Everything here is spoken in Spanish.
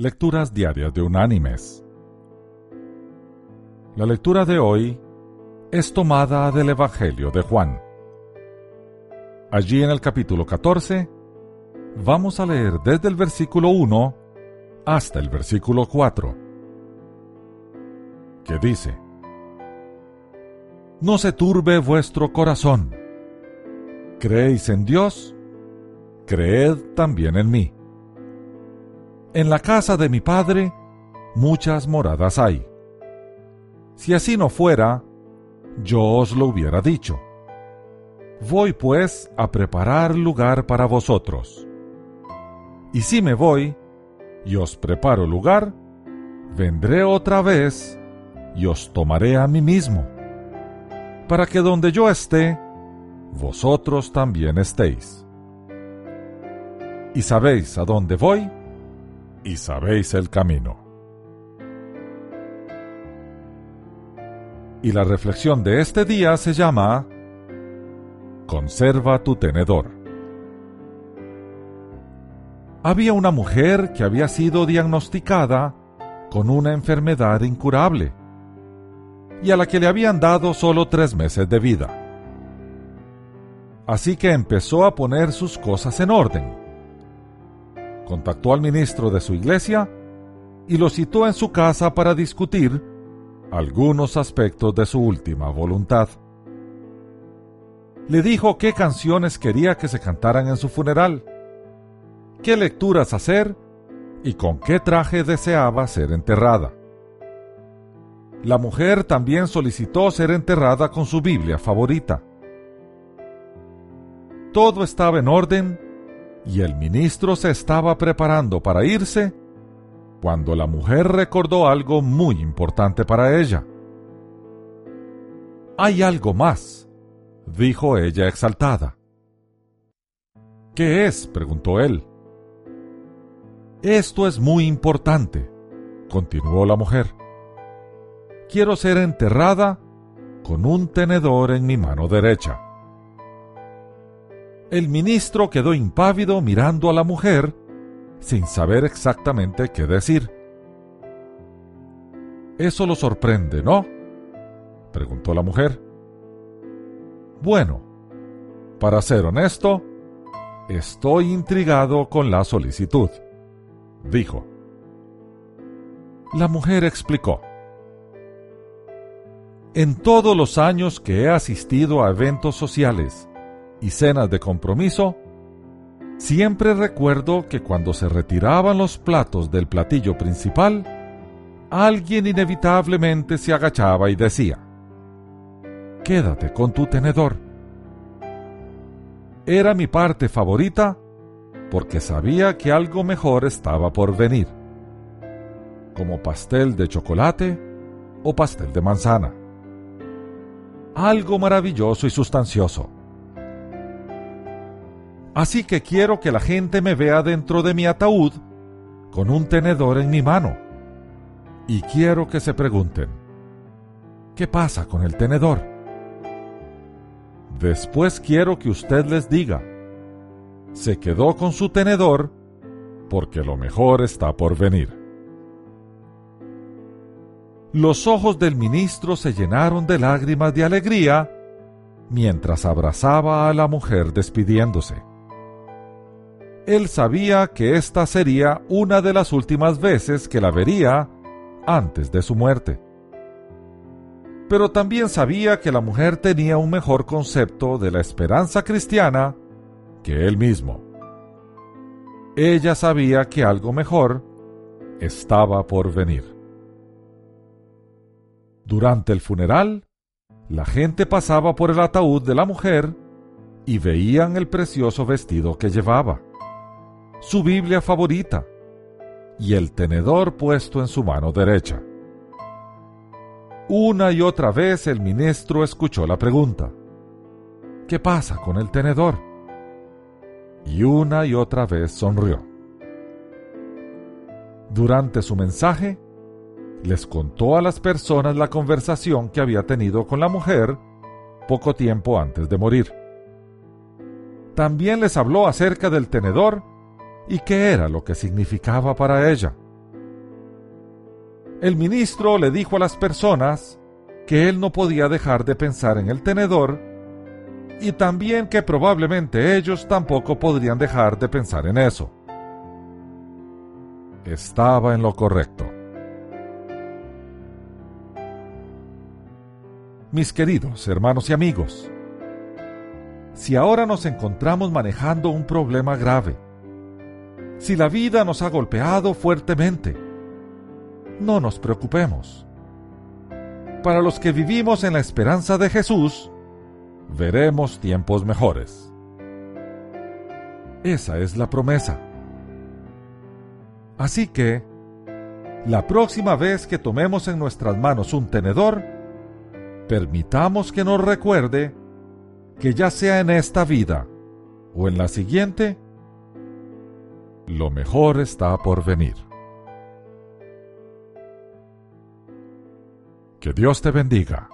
Lecturas Diarias de Unánimes. La lectura de hoy es tomada del Evangelio de Juan. Allí en el capítulo 14 vamos a leer desde el versículo 1 hasta el versículo 4, que dice, No se turbe vuestro corazón. ¿Creéis en Dios? Creed también en mí. En la casa de mi Padre muchas moradas hay. Si así no fuera, yo os lo hubiera dicho. Voy pues a preparar lugar para vosotros. Y si me voy y os preparo lugar, vendré otra vez y os tomaré a mí mismo, para que donde yo esté, vosotros también estéis. Y sabéis a dónde voy, y sabéis el camino. Y la reflexión de este día se llama Conserva tu tenedor. Había una mujer que había sido diagnosticada con una enfermedad incurable y a la que le habían dado solo tres meses de vida. Así que empezó a poner sus cosas en orden. Contactó al ministro de su iglesia y lo citó en su casa para discutir algunos aspectos de su última voluntad. Le dijo qué canciones quería que se cantaran en su funeral qué lecturas hacer y con qué traje deseaba ser enterrada. La mujer también solicitó ser enterrada con su Biblia favorita. Todo estaba en orden y el ministro se estaba preparando para irse cuando la mujer recordó algo muy importante para ella. Hay algo más, dijo ella exaltada. ¿Qué es? preguntó él. Esto es muy importante, continuó la mujer. Quiero ser enterrada con un tenedor en mi mano derecha. El ministro quedó impávido mirando a la mujer sin saber exactamente qué decir. Eso lo sorprende, ¿no? preguntó la mujer. Bueno, para ser honesto, estoy intrigado con la solicitud dijo. La mujer explicó. En todos los años que he asistido a eventos sociales y cenas de compromiso, siempre recuerdo que cuando se retiraban los platos del platillo principal, alguien inevitablemente se agachaba y decía, Quédate con tu tenedor. Era mi parte favorita porque sabía que algo mejor estaba por venir, como pastel de chocolate o pastel de manzana. Algo maravilloso y sustancioso. Así que quiero que la gente me vea dentro de mi ataúd con un tenedor en mi mano. Y quiero que se pregunten, ¿qué pasa con el tenedor? Después quiero que usted les diga, se quedó con su tenedor porque lo mejor está por venir. Los ojos del ministro se llenaron de lágrimas de alegría mientras abrazaba a la mujer despidiéndose. Él sabía que esta sería una de las últimas veces que la vería antes de su muerte. Pero también sabía que la mujer tenía un mejor concepto de la esperanza cristiana que él mismo. Ella sabía que algo mejor estaba por venir. Durante el funeral, la gente pasaba por el ataúd de la mujer y veían el precioso vestido que llevaba, su Biblia favorita y el tenedor puesto en su mano derecha. Una y otra vez el ministro escuchó la pregunta, ¿qué pasa con el tenedor? y una y otra vez sonrió. Durante su mensaje, les contó a las personas la conversación que había tenido con la mujer poco tiempo antes de morir. También les habló acerca del tenedor y qué era lo que significaba para ella. El ministro le dijo a las personas que él no podía dejar de pensar en el tenedor y también que probablemente ellos tampoco podrían dejar de pensar en eso. Estaba en lo correcto. Mis queridos hermanos y amigos, si ahora nos encontramos manejando un problema grave, si la vida nos ha golpeado fuertemente, no nos preocupemos. Para los que vivimos en la esperanza de Jesús, veremos tiempos mejores. Esa es la promesa. Así que, la próxima vez que tomemos en nuestras manos un tenedor, permitamos que nos recuerde que ya sea en esta vida o en la siguiente, lo mejor está por venir. Que Dios te bendiga.